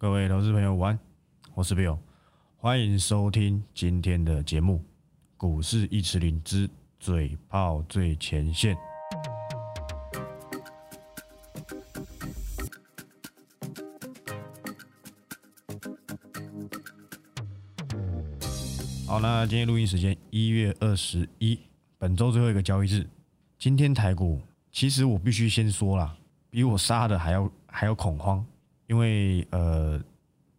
各位投资朋友，晚安，我是 Bill，欢迎收听今天的节目《股市一词林之嘴炮最前线》。好，那今天录音时间一月二十一，本周最后一个交易日。今天台股，其实我必须先说啦，比我杀的还要还要恐慌，因为呃，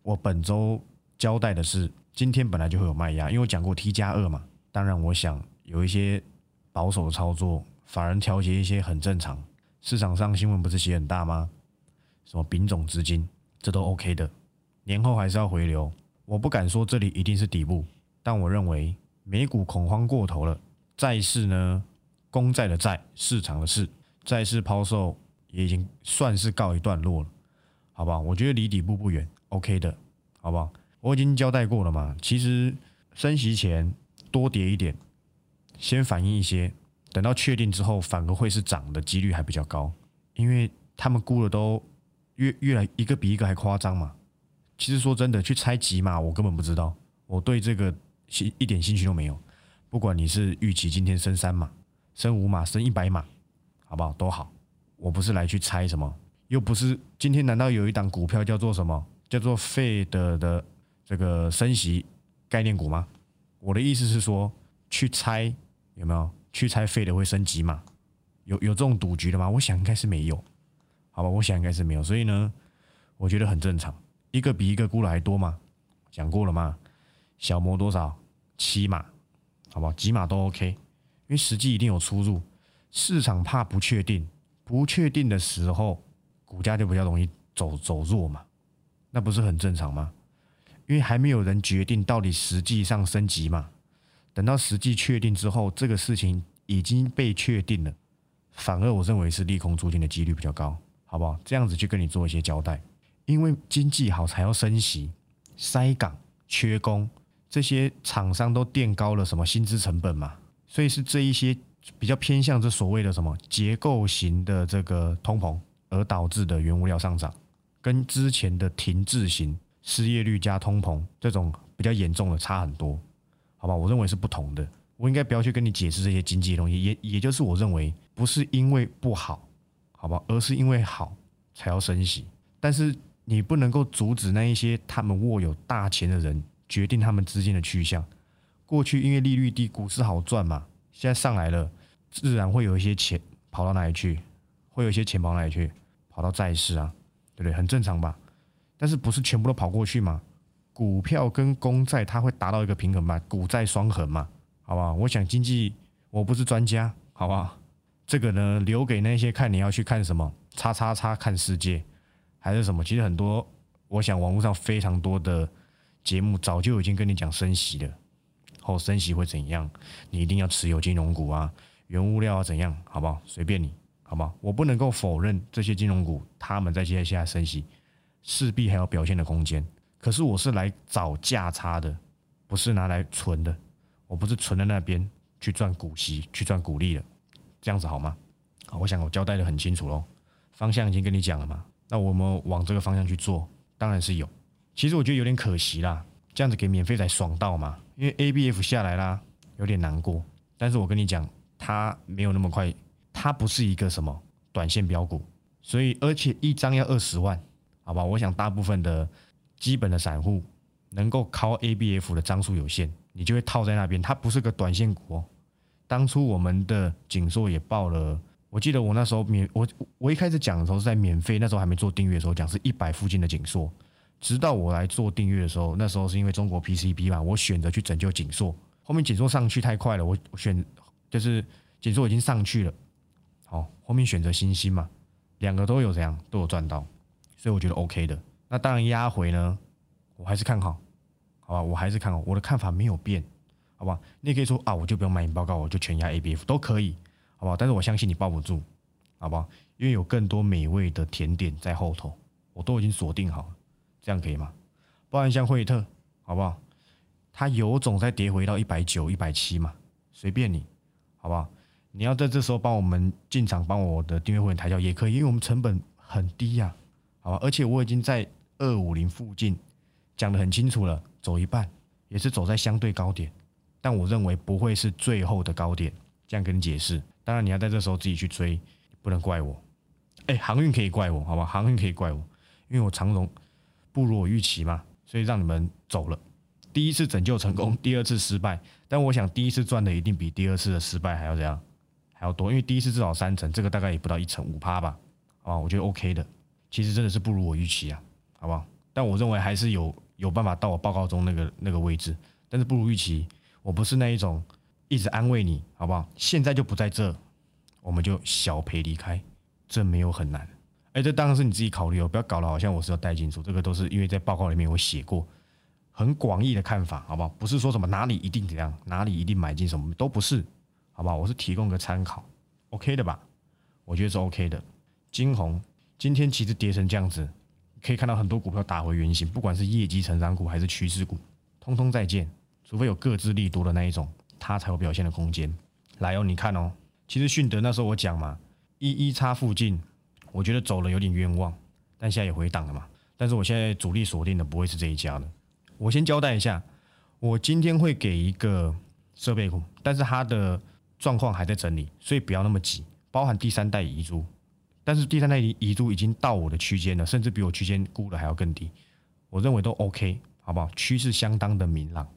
我本周交代的是，今天本来就会有卖压，因为我讲过 T 加二嘛。当然，我想有一些保守的操作，法人调节一些很正常。市场上新闻不是写很大吗？什么丙种资金，这都 OK 的。年后还是要回流，我不敢说这里一定是底部。但我认为美股恐慌过头了，债市呢，公债的债，市场的市，债市抛售也已经算是告一段落了，好不好？我觉得离底部不远，OK 的，好不好？我已经交代过了嘛，其实升息前多跌一点，先反映一些，等到确定之后，反而会是涨的几率还比较高，因为他们估的都越越来一个比一个还夸张嘛。其实说真的，去猜几码，我根本不知道，我对这个。兴一点兴趣都没有，不管你是预期今天升三码、升五码、升一百码，好不好？都好。我不是来去猜什么，又不是今天难道有一档股票叫做什么？叫做费德的这个升息概念股吗？我的意思是说，去猜有没有？去猜费德会升级码？有有这种赌局的吗？我想应该是没有，好吧？我想应该是没有。所以呢，我觉得很正常，一个比一个估的还多嘛？讲过了嘛？小摩多少？七码，好吧？几码都 OK，因为实际一定有出入。市场怕不确定，不确定的时候，股价就比较容易走走弱嘛，那不是很正常吗？因为还没有人决定到底实际上升级嘛。等到实际确定之后，这个事情已经被确定了，反而我认为是利空出尽的几率比较高，好不好？这样子去跟你做一些交代，因为经济好才要升息，塞港缺工。这些厂商都垫高了什么薪资成本嘛？所以是这一些比较偏向这所谓的什么结构型的这个通膨而导致的原物料上涨，跟之前的停滞型失业率加通膨这种比较严重的差很多，好吧？我认为是不同的。我应该不要去跟你解释这些经济的东西，也也就是我认为不是因为不好，好吧，而是因为好才要升息。但是你不能够阻止那一些他们握有大钱的人。决定他们资金的去向。过去因为利率低，股市好赚嘛，现在上来了，自然会有一些钱跑到哪里去？会有一些钱跑哪里去？跑到债市啊，对不对？很正常吧？但是不是全部都跑过去嘛？股票跟公债它会达到一个平衡嘛？股债双衡嘛？好不好？我想经济我不是专家，好不好？这个呢，留给那些看你要去看什么，叉叉叉看世界还是什么？其实很多，我想网络上非常多的。节目早就已经跟你讲升息了，后升息会怎样？你一定要持有金融股啊，原物料啊怎样？好不好？随便你，好不好？我不能够否认这些金融股他们在接下来升息势必还有表现的空间。可是我是来找价差的，不是拿来存的。我不是存在那边去赚股息、去赚股利的，这样子好吗？好，我想我交代的很清楚喽，方向已经跟你讲了嘛。那我们往这个方向去做，当然是有。其实我觉得有点可惜啦，这样子给免费才爽到嘛。因为 A B F 下来啦，有点难过。但是我跟你讲，它没有那么快，它不是一个什么短线标股，所以而且一张要二十万，好吧？我想大部分的基本的散户能够靠 A B F 的张数有限，你就会套在那边。它不是个短线股哦。当初我们的锦硕也报了，我记得我那时候免我我一开始讲的时候是在免费，那时候还没做订阅的时候讲是一百附近的锦硕。直到我来做订阅的时候，那时候是因为中国 PCB 嘛，我选择去拯救锦硕。后面锦硕上去太快了，我选就是锦硕已经上去了，好，后面选择新兴嘛，两个都有怎样都有赚到，所以我觉得 OK 的。那当然压回呢，我还是看好，好吧，我还是看好，我的看法没有变，好吧？你也可以说啊，我就不用买你报告，我就全压 ABF 都可以，好不好？但是我相信你抱不住，好不好？因为有更多美味的甜点在后头，我都已经锁定好了。这样可以吗？不然像惠特，好不好？它有种再跌回到一百九、一百七嘛，随便你，好不好？你要在这时候帮我们进场，帮我的订阅会员抬轿也可以，因为我们成本很低呀，好吧？而且我已经在二五零附近，讲得很清楚了，走一半也是走在相对高点，但我认为不会是最后的高点，这样跟你解释。当然你要在这时候自己去追，不能怪我。哎，航运可以怪我，好吧？航运可以怪我，因为我长荣不如我预期嘛，所以让你们走了。第一次拯救成功，第二次失败，但我想第一次赚的一定比第二次的失败还要怎样，还要多，因为第一次至少三成，这个大概也不到一成五趴吧，好吧？我觉得 OK 的，其实真的是不如我预期啊，好不好？但我认为还是有有办法到我报告中那个那个位置，但是不如预期，我不是那一种一直安慰你，好不好？现在就不在这，我们就小赔离开，这没有很难，哎，这当然是你自己考虑哦，不要搞得好像我是要带进出，这个都是因为在报告里面我写过。很广义的看法，好不好？不是说什么哪里一定怎样，哪里一定买进什么都不是，好不好？我是提供个参考，OK 的吧？我觉得是 OK 的。金红今天其实跌成这样子，可以看到很多股票打回原形，不管是业绩成长股还是趋势股，通通再见。除非有各自利多的那一种，它才有表现的空间。来哦，你看哦，其实迅德那时候我讲嘛，一一叉附近，我觉得走了有点冤枉，但现在也回档了嘛。但是我现在主力锁定的不会是这一家的。我先交代一下，我今天会给一个设备股，但是它的状况还在整理，所以不要那么急。包含第三代遗珠，但是第三代遗遗珠已经到我的区间了，甚至比我区间估的还要更低。我认为都 OK，好不好？趋势相当的明朗，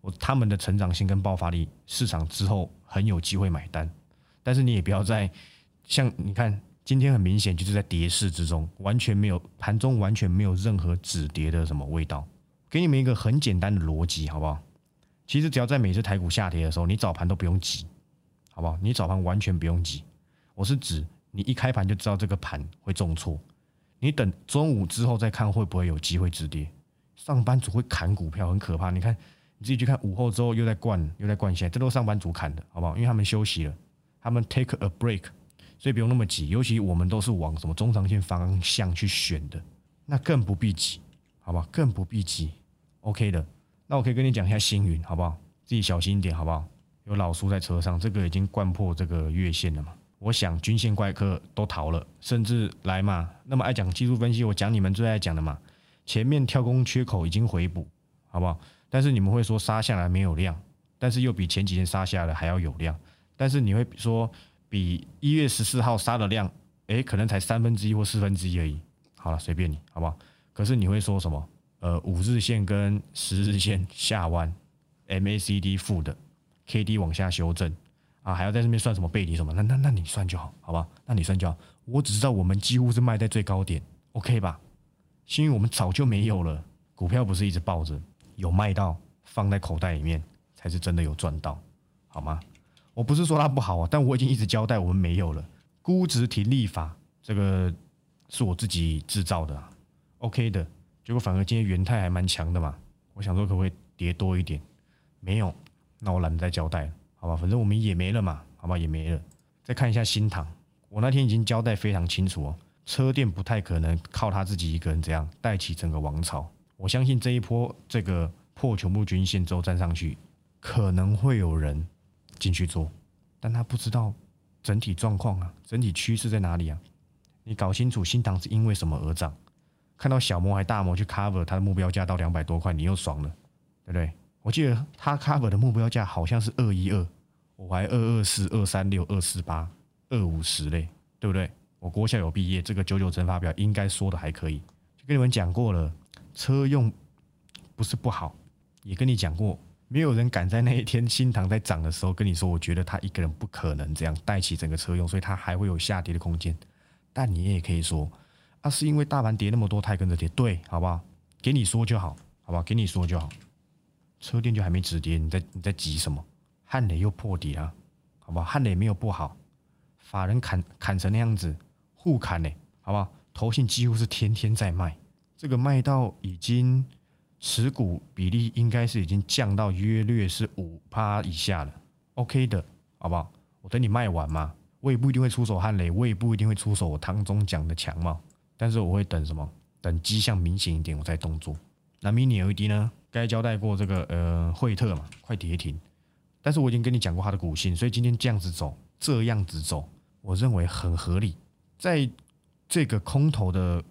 我他们的成长性跟爆发力，市场之后很有机会买单。但是你也不要在像你看，今天很明显就是在跌势之中，完全没有盘中完全没有任何止跌的什么味道。给你们一个很简单的逻辑，好不好？其实只要在每次台股下跌的时候，你早盘都不用急，好不好？你早盘完全不用急。我是指你一开盘就知道这个盘会重挫，你等中午之后再看会不会有机会止跌。上班族会砍股票很可怕，你看你自己去看午后之后又在灌又在灌线，这都是上班族砍的，好不好？因为他们休息了，他们 take a break，所以不用那么急。尤其我们都是往什么中长线方向去选的，那更不必急，好不好？更不必急。OK 的，那我可以跟你讲一下星云，好不好？自己小心一点，好不好？有老叔在车上，这个已经贯破这个月线了嘛？我想均线怪客都逃了，甚至来嘛？那么爱讲技术分析，我讲你们最爱讲的嘛？前面跳空缺口已经回补，好不好？但是你们会说杀下来没有量，但是又比前几天杀下来还要有量，但是你会说比一月十四号杀的量，诶，可能才三分之一或四分之一而已。好了，随便你，好不好？可是你会说什么？呃，五日线跟十日线下弯，MACD 负的，KD 往下修正啊，还要在这边算什么背离什么？那那那你算就好，好吧？那你算就好。我只知道我们几乎是卖在最高点，OK 吧？幸运我们早就没有了，股票不是一直抱着，有卖到放在口袋里面才是真的有赚到，好吗？我不是说它不好啊，但我已经一直交代我们没有了，估值停利法这个是我自己制造的啊，OK 的。结果反而今天元泰还蛮强的嘛，我想说可不可以跌多一点？没有，那我懒得再交代了，好吧？反正我们也没了嘛，好吧？也没了。再看一下新塘，我那天已经交代非常清楚哦，车店不太可能靠他自己一个人这样带起整个王朝。我相信这一波这个破全部均线之后站上去，可能会有人进去做，但他不知道整体状况啊，整体趋势在哪里啊？你搞清楚新塘是因为什么而涨？看到小摩还大摩去 cover 它的目标价到两百多块，你又爽了，对不对？我记得它 cover 的目标价好像是二一二，我还二二四、二三六、二四八、二五十嘞，对不对？我国小有毕业，这个九九乘法表应该说的还可以。就跟你们讲过了，车用不是不好，也跟你讲过，没有人敢在那一天新塘在涨的时候跟你说，我觉得他一个人不可能这样带起整个车用，所以它还会有下跌的空间。但你也可以说。那是因为大盘跌那么多，它也跟着跌，对，好不好？给你说就好，好不好？给你说就好。车店就还没止跌，你在你在急什么？汉磊又破底了，好不好？汉磊没有不好，法人砍砍成那样子，互砍嘞，好不好？投信几乎是天天在卖，这个卖到已经持股比例应该是已经降到约略是五趴以下了，OK 的，好不好？我等你卖完嘛，我也不一定会出手汉磊，我也不一定会出手我汤中讲的强嘛。但是我会等什么？等迹象明显一点，我再动作。那 mini LED 呢？该交代过这个呃惠特嘛，快跌停。但是我已经跟你讲过它的股性，所以今天这样子走，这样子走，我认为很合理。在这个空头的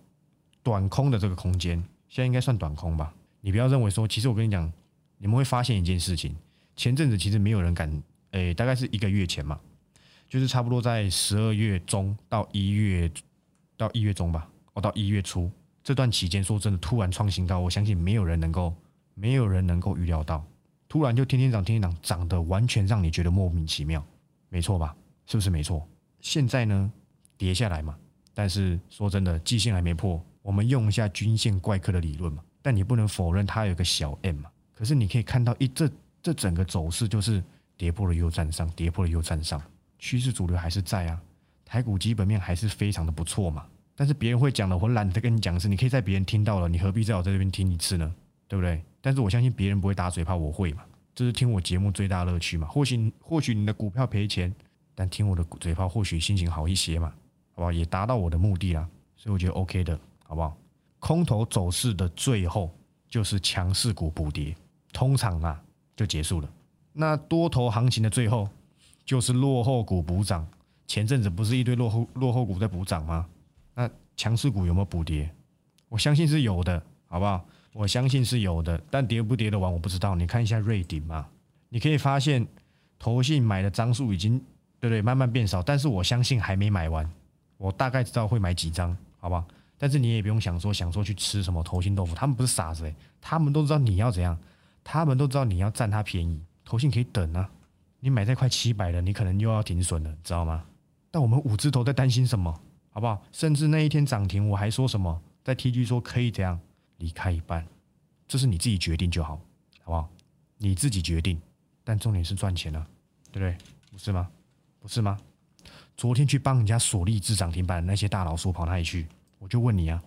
短空的这个空间，现在应该算短空吧？你不要认为说，其实我跟你讲，你们会发现一件事情，前阵子其实没有人敢，诶，大概是一个月前嘛，就是差不多在十二月中到一月到一月中吧，哦，到一月初这段期间，说真的，突然创新高，我相信没有人能够，没有人能够预料到，突然就天天涨，天天涨，涨得完全让你觉得莫名其妙，没错吧？是不是没错？现在呢，跌下来嘛，但是说真的，季线还没破，我们用一下均线怪客的理论嘛。但你不能否认它有个小 M 嘛？可是你可以看到一这这整个走势就是跌破了又站上，跌破了又站上，趋势主流还是在啊，台股基本面还是非常的不错嘛。但是别人会讲的，我懒得跟你讲的是，你可以在别人听到了，你何必在我在这边听一次呢？对不对？但是我相信别人不会打嘴炮，我会嘛？这是听我节目最大乐趣嘛。或许或许你的股票赔钱，但听我的嘴炮，或许心情好一些嘛，好不好？也达到我的目的啦，所以我觉得 OK 的，好不好？空头走势的最后就是强势股补跌，通常啊就结束了。那多头行情的最后就是落后股补涨。前阵子不是一堆落后落后股在补涨吗？那强势股有没有补跌？我相信是有的，好不好？我相信是有的，但跌不跌得完我不知道。你看一下瑞鼎嘛，你可以发现投信买的张数已经对不对慢慢变少，但是我相信还没买完。我大概知道会买几张，好不好？但是你也不用想说想说去吃什么头心豆腐，他们不是傻子诶，他们都知道你要怎样，他们都知道你要占他便宜，头信可以等啊。你买在快七百了，你可能又要停损了，知道吗？但我们五字头在担心什么，好不好？甚至那一天涨停，我还说什么，在 TG 说可以怎样离开一半，这是你自己决定就好，好不好？你自己决定，但重点是赚钱啊，对不对？不是吗？不是吗？昨天去帮人家锁利智涨停板那些大老鼠跑哪里去？我就问你啊，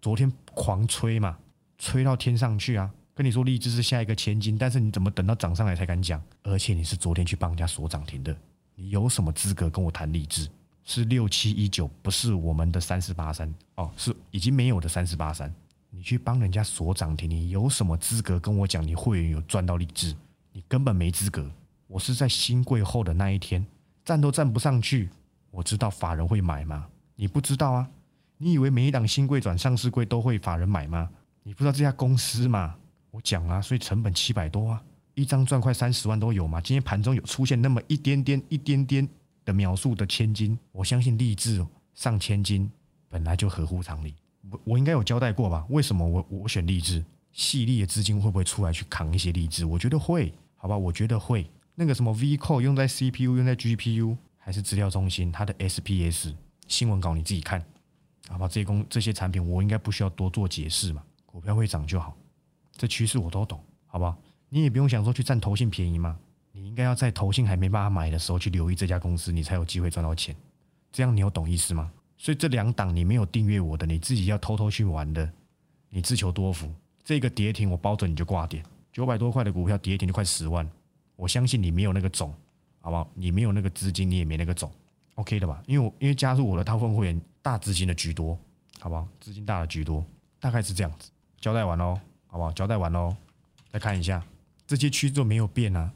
昨天狂吹嘛，吹到天上去啊！跟你说励志是下一个千金，但是你怎么等到涨上来才敢讲？而且你是昨天去帮人家锁涨停的，你有什么资格跟我谈励志？是六七一九，不是我们的三四八三哦，是已经没有的三四八三。你去帮人家锁涨停，你有什么资格跟我讲你会员有赚到励志？你根本没资格。我是在新贵后的那一天站都站不上去，我知道法人会买吗？你不知道啊。你以为每一档新贵转上市贵都会法人买吗？你不知道这家公司吗？我讲啊，所以成本七百多啊，一张赚快三十万都有嘛。今天盘中有出现那么一点点、一点点的秒数的千金，我相信励志上千金本来就合乎常理。我我应该有交代过吧？为什么我我选励志？细粒的资金会不会出来去扛一些励志？我觉得会，好吧？我觉得会。那个什么 V 扣用在 CPU 用在 GPU 还是资料中心，它的 SPS 新闻稿你自己看。好吧，这些公这些产品我应该不需要多做解释嘛，股票会涨就好，这趋势我都懂，好不好？你也不用想说去占投信便宜嘛，你应该要在投信还没办法买的时候去留意这家公司，你才有机会赚到钱。这样你有懂意思吗？所以这两档你没有订阅我的，你自己要偷偷去玩的，你自求多福。这个跌停我包准你就挂点，九百多块的股票跌停就快十万，我相信你没有那个种，好不好？你没有那个资金，你也没那个种，OK 的吧？因为我因为加入我的大部分会员。大资金的居多，好不好？资金大的居多，大概是这样子。交代完喽，好不好？交代完喽，再看一下这些区都没有变啊。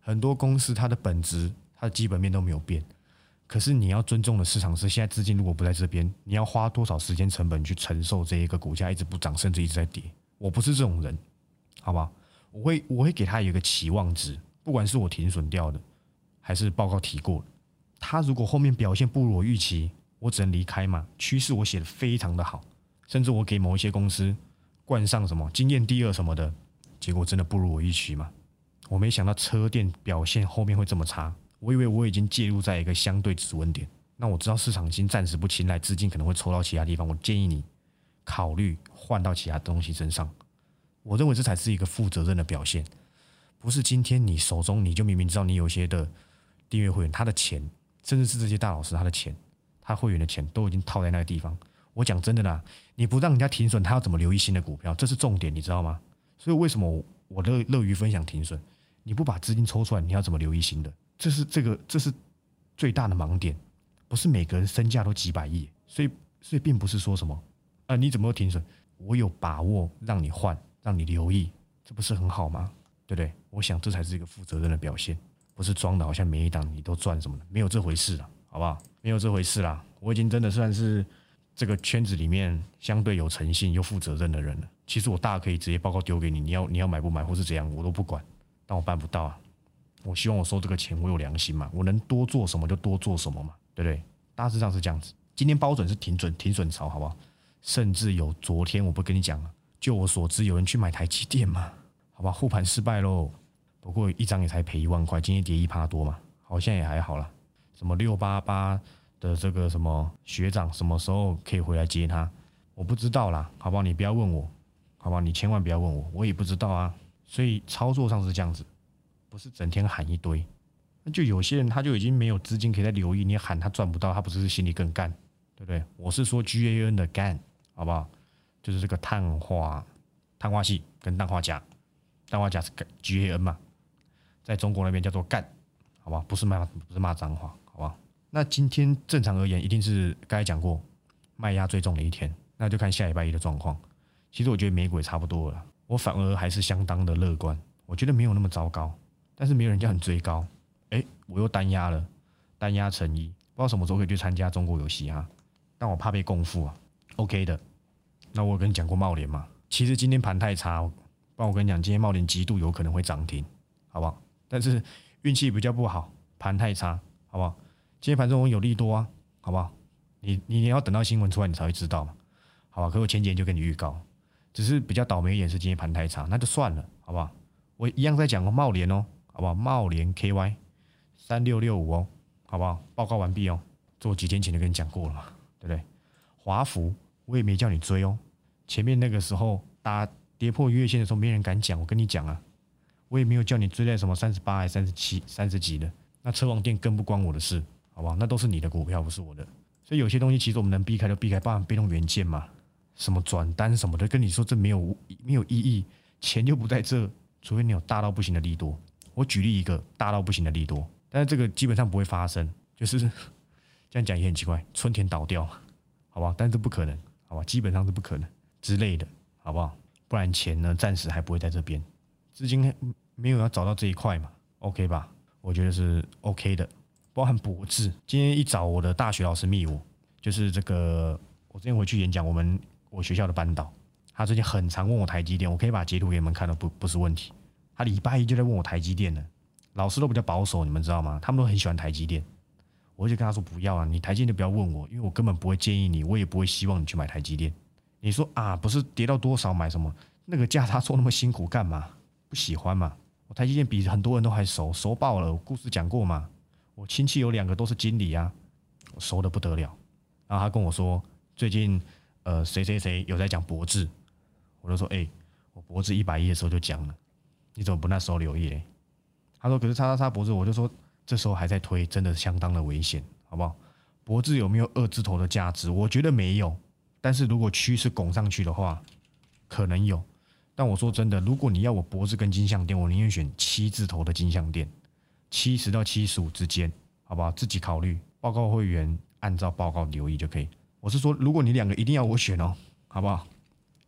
很多公司它的本质、它的基本面都没有变。可是你要尊重的市场是，现在资金如果不在这边，你要花多少时间成本去承受这一个股价一直不涨，甚至一直在跌？我不是这种人，好吧？我会我会给他有一个期望值，不管是我停损掉的，还是报告提过的，他如果后面表现不如我预期。我只能离开嘛？趋势我写的非常的好，甚至我给某一些公司冠上什么经验第二什么的，结果真的不如我预期嘛？我没想到车店表现后面会这么差，我以为我已经介入在一个相对止稳点。那我知道市场已经暂时不青睐，资金可能会抽到其他地方。我建议你考虑换到其他东西身上。我认为这才是一个负责任的表现，不是今天你手中你就明明知道你有些的订阅会员他的钱，甚至是这些大老师他的钱。他会员的钱都已经套在那个地方。我讲真的啦，你不让人家停损，他要怎么留意新的股票？这是重点，你知道吗？所以为什么我乐乐于分享停损？你不把资金抽出来，你要怎么留意新的？这是这个，这是最大的盲点。不是每个人身价都几百亿，所以所以并不是说什么啊，你怎么停损？我有把握让你换，让你留意，这不是很好吗？对不对？我想这才是一个负责任的表现，不是装的好像每一档你都赚什么的，没有这回事啊。好不好？没有这回事啦！我已经真的算是这个圈子里面相对有诚信又负责任的人了。其实我大可以直接报告丢给你，你要你要买不买或是怎样，我都不管。但我办不到啊。我希望我收这个钱，我有良心嘛，我能多做什么就多做什么嘛，对不对？大致上是这样子。今天包准是停准停损潮，好不好？甚至有昨天我不跟你讲了，就我所知有人去买台积电嘛，好吧？护盘失败喽，不过一张也才赔一万块，今天跌一趴多嘛，好像也还好了。什么六八八的这个什么学长什么时候可以回来接他？我不知道啦，好不好？你不要问我，好不好？你千万不要问我，我也不知道啊。所以操作上是这样子，不是整天喊一堆。那就有些人他就已经没有资金可以再留意，你喊他赚不到，他不是心里更干，对不对？我是说 G A N 的干。好不好？就是这个碳化碳化系跟氮化钾，氮化钾是 G A N 嘛，在中国那边叫做干，好吧？不是骂不是骂脏话，好不好？那今天正常而言，一定是刚才讲过卖压最重的一天，那就看下礼拜一的状况。其实我觉得美股也差不多了，我反而还是相当的乐观，我觉得没有那么糟糕，但是没有人叫你追高，哎，我又单压了，单压成一，不知道什么时候可以去参加中国游戏啊？但我怕被共富啊，OK 的。那我有跟你讲过茂联嘛？其实今天盘太差，不然我跟你讲，今天茂联极度有可能会涨停，好不好？但是运气比较不好，盘太差，好不好？今天盘中有利多啊，好不好？你你要等到新闻出来你才会知道嘛，好吧？可我前几天就跟你预告，只是比较倒霉一点是今天盘太差，那就算了，好不好？我一样在讲过茂联哦，好不好？茂联 KY 三六六五哦，好不好？报告完毕哦，做几天前就跟你讲过了嘛，对不对？华孚。我也没叫你追哦，前面那个时候打跌破月线的时候，没人敢讲。我跟你讲啊，我也没有叫你追在什么三十八还三十七、三十几的。那车王店更不关我的事，好不好？那都是你的股票，不是我的。所以有些东西其实我们能避开就避开，包含被动元件嘛，什么转单什么的，跟你说这没有没有意义，钱就不在这，除非你有大到不行的利多。我举例一个大到不行的利多，但是这个基本上不会发生，就是 这样讲也很奇怪，春田倒掉，好不好？但是不可能。好吧，基本上是不可能之类的，好不好？不然钱呢，暂时还不会在这边，资金没有要找到这一块嘛？OK 吧？我觉得是 OK 的。包含博智，今天一早我的大学老师密我，就是这个我之前回去演讲，我们我学校的班导，他最近很常问我台积电，我可以把截图给你们看到，不不是问题。他礼拜一就在问我台积电呢，老师都比较保守，你们知道吗？他们都很喜欢台积电。我就跟他说不要啊，你台积电就不要问我，因为我根本不会建议你，我也不会希望你去买台积电。你说啊，不是跌到多少买什么？那个价差做那么辛苦干嘛？不喜欢嘛？我台积电比很多人都还熟，熟爆了。我故事讲过嘛？我亲戚有两个都是经理啊，我熟的不得了。然后他跟我说，最近呃谁谁谁有在讲博智，我就说哎，我博智一百亿的时候就讲了，你怎么不那时候留意嘞？他说可是叉叉叉脖子，我就说。这时候还在推，真的相当的危险，好不好？脖子有没有二字头的价值？我觉得没有。但是如果趋势拱上去的话，可能有。但我说真的，如果你要我脖子跟金项店，我宁愿选七字头的金项店，七十到七十五之间，好不好？自己考虑。报告会员按照报告留意就可以。我是说，如果你两个一定要我选哦，好不好？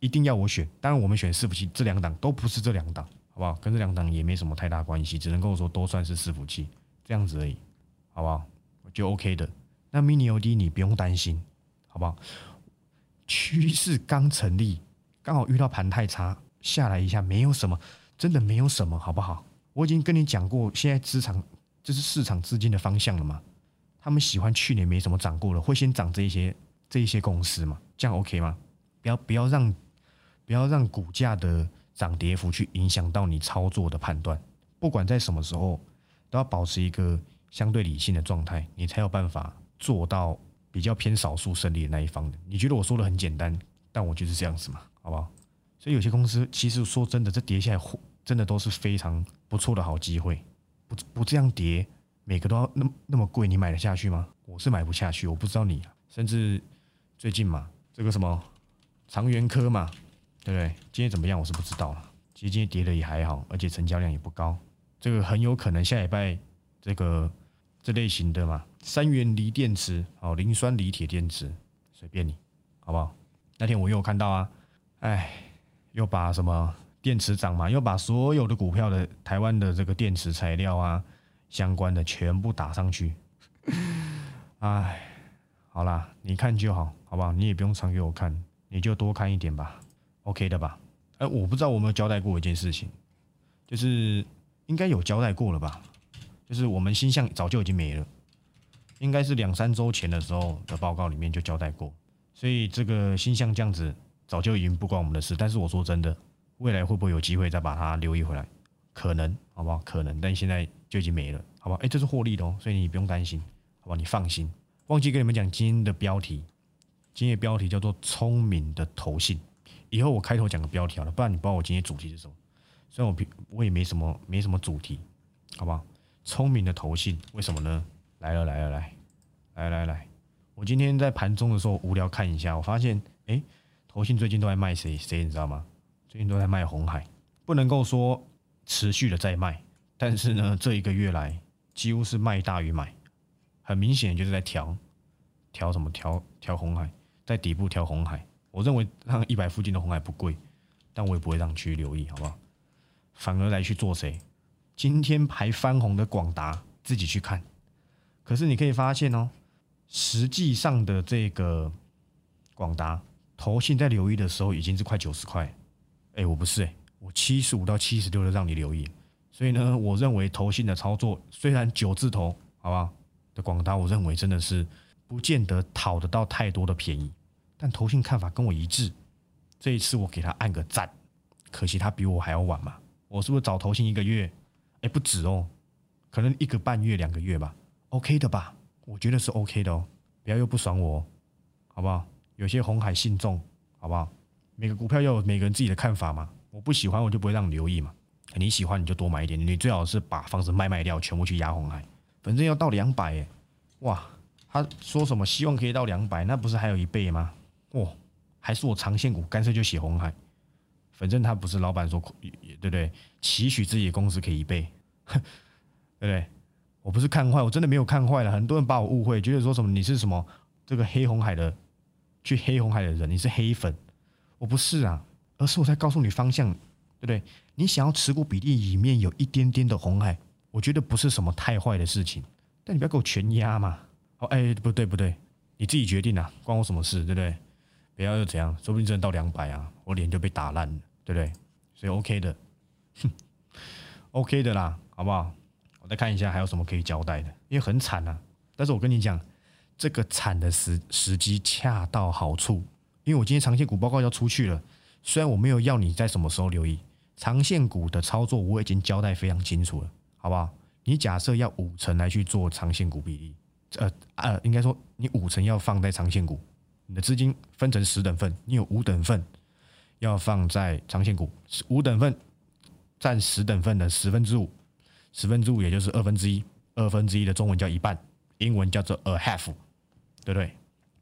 一定要我选。当然，我们选伺服器，这两档都不是这两档，好不好？跟这两档也没什么太大关系，只能跟我说都算是伺服器。这样子而已，好不好？就 OK 的。那 Mini OD 你不用担心，好不好？趋势刚成立，刚好遇到盘太差，下来一下，没有什么，真的没有什么，好不好？我已经跟你讲过，现在资产这是市场资金的方向了嘛？他们喜欢去年没什么涨过了，会先涨这一些这一些公司嘛？这样 OK 吗？不要不要让不要让股价的涨跌幅去影响到你操作的判断，不管在什么时候。都要保持一个相对理性的状态，你才有办法做到比较偏少数胜利的那一方的。你觉得我说的很简单，但我就是这样子嘛，好不好？所以有些公司其实说真的，这跌下来真的都是非常不错的好机会。不不这样跌，每个都要那那么贵，你买得下去吗？我是买不下去，我不知道你。甚至最近嘛，这个什么长源科嘛，对不对？今天怎么样？我是不知道了。其实今天跌的也还好，而且成交量也不高。这个很有可能下礼拜这个这类型的嘛，三元锂电池哦，磷酸锂铁电池，随便你，好不好？那天我又看到啊，哎，又把什么电池涨嘛，又把所有的股票的台湾的这个电池材料啊相关的全部打上去，哎，好啦，你看就好，好不好？你也不用传给我看，你就多看一点吧，OK 的吧？哎，我不知道我有没有交代过一件事情，就是应该有交代过了吧？就是我们星象早就已经没了，应该是两三周前的时候的报告里面就交代过，所以这个星象这样子早就已经不关我们的事。但是我说真的，未来会不会有机会再把它留意回来？可能，好不好？可能，但现在就已经没了，好不好？哎，这是获利的哦，所以你不用担心，好吧？你放心。忘记跟你们讲今天的标题，今天的标题叫做“聪明的投信”。以后我开头讲个标题好了，不然你不知道我今天主题是什么。虽然我我也没什么没什么主题，好不好？聪明的投信，为什么呢？来了来了来，来来来，我今天在盘中的时候无聊看一下，我发现哎，投信最近都在卖谁谁，你知道吗？最近都在卖红海，不能够说持续的在卖，但是呢，这一个月来几乎是卖大于买。很明显就是在调，调什么调调红海，在底部调红海。我认为让一百附近的红海不贵，但我也不会让去留意，好不好？反而来去做谁？今天排翻红的广达，自己去看。可是你可以发现哦，实际上的这个广达投信在留意的时候已经是快九十块。哎，我不是哎，我七十五到七十六的让你留意。所以呢，我认为投信的操作虽然九字头，好不好？的广达，我认为真的是不见得讨得到太多的便宜，但投信看法跟我一致，这一次我给他按个赞。可惜他比我还要晚嘛，我是不是早投信一个月？哎，不止哦，可能一个半月、两个月吧，OK 的吧？我觉得是 OK 的哦，不要又不爽我，好不好？有些红海信众，好不好？每个股票要有每个人自己的看法嘛，我不喜欢我就不会让你留意嘛，你喜欢你就多买一点，你最好是把房子卖卖掉，全部去压红海。反正要到两百哎，哇！他说什么希望可以到两百，那不是还有一倍吗？哇！还是我长线股干脆就写红海，反正他不是老板说，对不对？期许自己的公司可以一倍，对不对？我不是看坏，我真的没有看坏了。很多人把我误会，觉得说什么你是什么这个黑红海的，去黑红海的人，你是黑粉，我不是啊，而是我在告诉你方向，对不对？你想要持股比例里面有一点点的红海。我觉得不是什么太坏的事情，但你不要给我全压嘛。哦，哎，不对不对，你自己决定啊，关我什么事，对不对？不要又怎样，说不定真的到两百啊，我脸就被打烂了，对不对？所以 OK 的，哼，OK 的啦，好不好？我再看一下还有什么可以交代的，因为很惨啊。但是我跟你讲，这个惨的时时机恰到好处，因为我今天长线股报告要出去了，虽然我没有要你在什么时候留意长线股的操作，我已经交代非常清楚了。好不好？你假设要五成来去做长线股比例，呃呃，应该说你五成要放在长线股，你的资金分成十等份，你有五等份要放在长线股，五等份占十等份的十分之五，十分之五也就是二分之一，二分之一的中文叫一半，英文叫做 a half，对不对？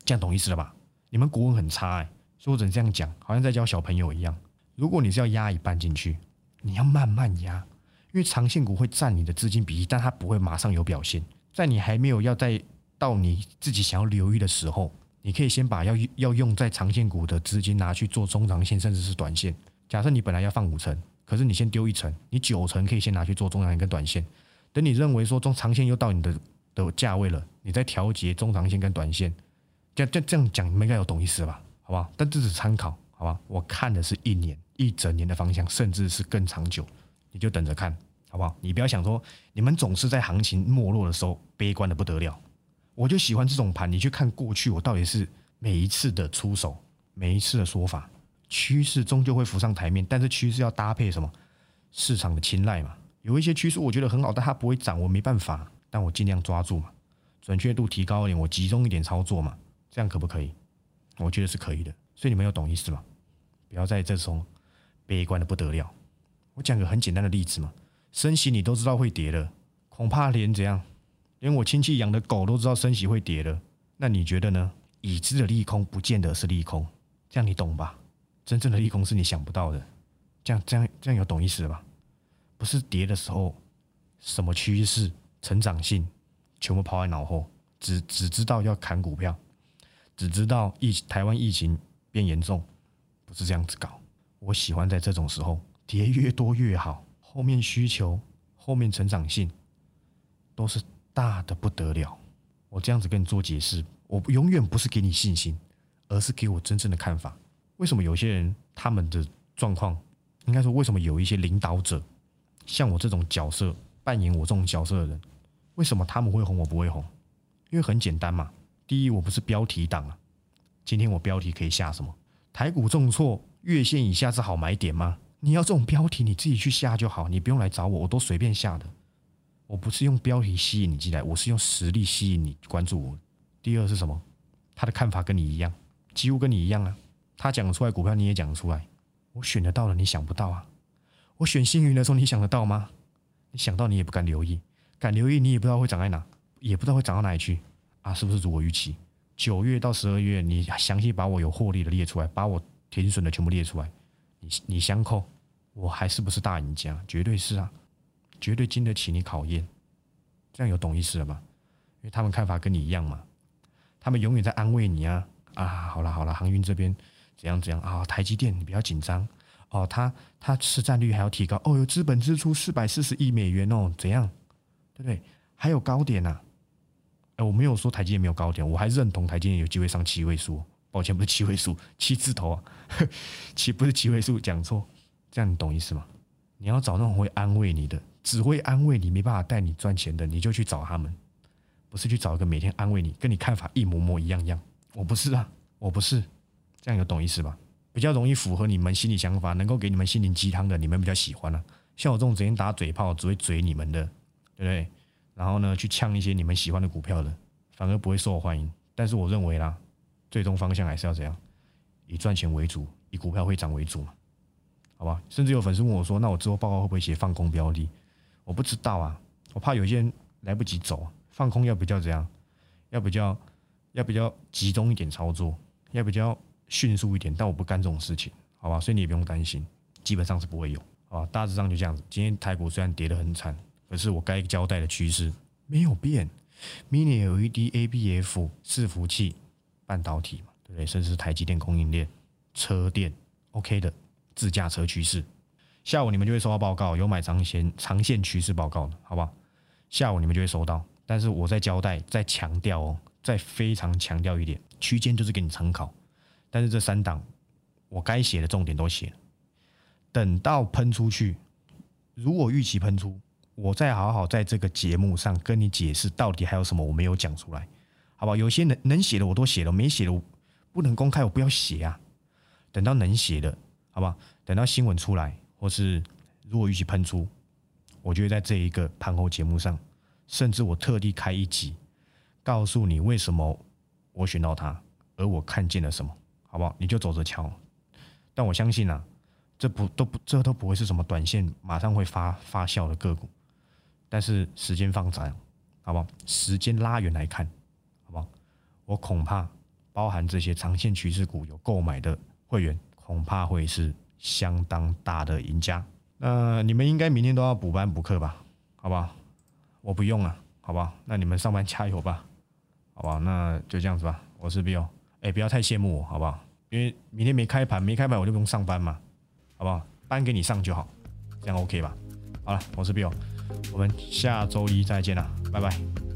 这样懂意思了吧？你们国文很差哎，所以我只能这样讲，好像在教小朋友一样。如果你是要压一半进去，你要慢慢压。因为长线股会占你的资金比例，但它不会马上有表现。在你还没有要在到你自己想要留意的时候，你可以先把要要用在长线股的资金拿去做中长线，甚至是短线。假设你本来要放五成，可是你先丢一成，你九成可以先拿去做中长线跟短线。等你认为说中长线又到你的的价位了，你再调节中长线跟短线。这这这样讲，你们应该有懂意思吧？好吧？但这是参考，好吧？我看的是一年、一整年的方向，甚至是更长久。你就等着看，好不好？你不要想说，你们总是在行情没落的时候悲观的不得了。我就喜欢这种盘，你去看过去，我到底是每一次的出手，每一次的说法，趋势终究会浮上台面，但是趋势要搭配什么？市场的青睐嘛。有一些趋势我觉得很好，但它不会涨，我没办法，但我尽量抓住嘛，准确度提高一点，我集中一点操作嘛，这样可不可以？我觉得是可以的。所以你们有懂意思吗？不要在这种悲观的不得了。我讲个很简单的例子嘛，升息你都知道会跌的，恐怕连怎样，连我亲戚养的狗都知道升息会跌的，那你觉得呢？已知的利空不见得是利空，这样你懂吧？真正的利空是你想不到的，这样这样这样有懂意思了吧？不是跌的时候，什么趋势、成长性全部抛在脑后，只只知道要砍股票，只知道疫台湾疫情变严重，不是这样子搞。我喜欢在这种时候。跌越多越好，后面需求、后面成长性都是大的不得了。我这样子跟你做解释，我永远不是给你信心，而是给我真正的看法。为什么有些人他们的状况，应该说为什么有一些领导者，像我这种角色扮演我这种角色的人，为什么他们会红我不会红？因为很简单嘛，第一我不是标题党啊，今天我标题可以下什么？台股重挫，月线以下是好买点吗？你要这种标题，你自己去下就好，你不用来找我，我都随便下的。我不是用标题吸引你进来，我是用实力吸引你关注我。第二是什么？他的看法跟你一样，几乎跟你一样啊。他讲出来股票你也讲得出来，我选得到了，你想不到啊。我选幸运的时候，你想得到吗？你想到你也不敢留意，敢留意你也不知道会涨在哪，也不知道会涨到哪里去啊？是不是如我预期？九月到十二月，你详细把我有获利的列出来，把我停损的全部列出来，你你相扣，我还是不是大赢家？绝对是啊。绝对经得起你考验，这样有懂意思了吗？因为他们看法跟你一样嘛，他们永远在安慰你啊啊！好了好了，航运这边怎样怎样啊？台积电你不要紧张哦，它它市占率还要提高哦，有资本支出四百四十亿美元哦，怎样？对不对？还有高点呐！哎，我没有说台积电没有高点，我还认同台积电有机会上七位数。抱歉，不是七位数，七字头啊，七不是七位数，讲错。这样你懂意思吗？你要找那种会安慰你的。只会安慰你，没办法带你赚钱的，你就去找他们，不是去找一个每天安慰你、跟你看法一模模一样样。我不是啊，我不是，这样有懂意思吧？比较容易符合你们心理想法，能够给你们心灵鸡汤的，你们比较喜欢啊。像我这种整天打嘴炮，只会嘴你们的，对不对？然后呢，去呛一些你们喜欢的股票的，反而不会受欢迎。但是我认为啦，最终方向还是要怎样？以赚钱为主，以股票会涨为主嘛？好吧？甚至有粉丝问我说：“那我之后报告会不会写放空标的？”我不知道啊，我怕有些人来不及走，放空要比较怎样？要比较要比较集中一点操作，要比较迅速一点。但我不干这种事情，好吧？所以你也不用担心，基本上是不会有，好吧？大致上就这样子。今天台股虽然跌得很惨，可是我该交代的趋势没有变。Mini LED、ABF、伺服器、半导体嘛，对不对？甚至是台积电供应链、车电，OK 的自驾车趋势。下午你们就会收到报告，有买长线长线趋势报告的，好不好？下午你们就会收到。但是我在交代，在强调哦，在非常强调一点，区间就是给你参考。但是这三档我该写的重点都写了。等到喷出去，如果预期喷出，我再好好在这个节目上跟你解释到底还有什么我没有讲出来，好吧？有些能能写的我都写了，没写的我不能公开，我不要写啊。等到能写的，好吧？等到新闻出来。或是如果预期喷出，我就会在这一个盘后节目上，甚至我特地开一集，告诉你为什么我选到它，而我看见了什么，好不好？你就走着瞧。但我相信啊，这不都不这都不会是什么短线马上会发发酵的个股，但是时间放长，好不好？时间拉远来看，好不好？我恐怕包含这些长线趋势股有购买的会员，恐怕会是。相当大的赢家，那你们应该明天都要补班补课吧？好不好？我不用了，好不好？那你们上班加油吧，好不好？那就这样子吧。我是 Bill，哎，不要太羡慕我，好不好？因为明天没开盘，没开盘我就不用上班嘛，好不好？班给你上就好，这样 OK 吧？好了，我是 Bill，我们下周一再见了，拜拜。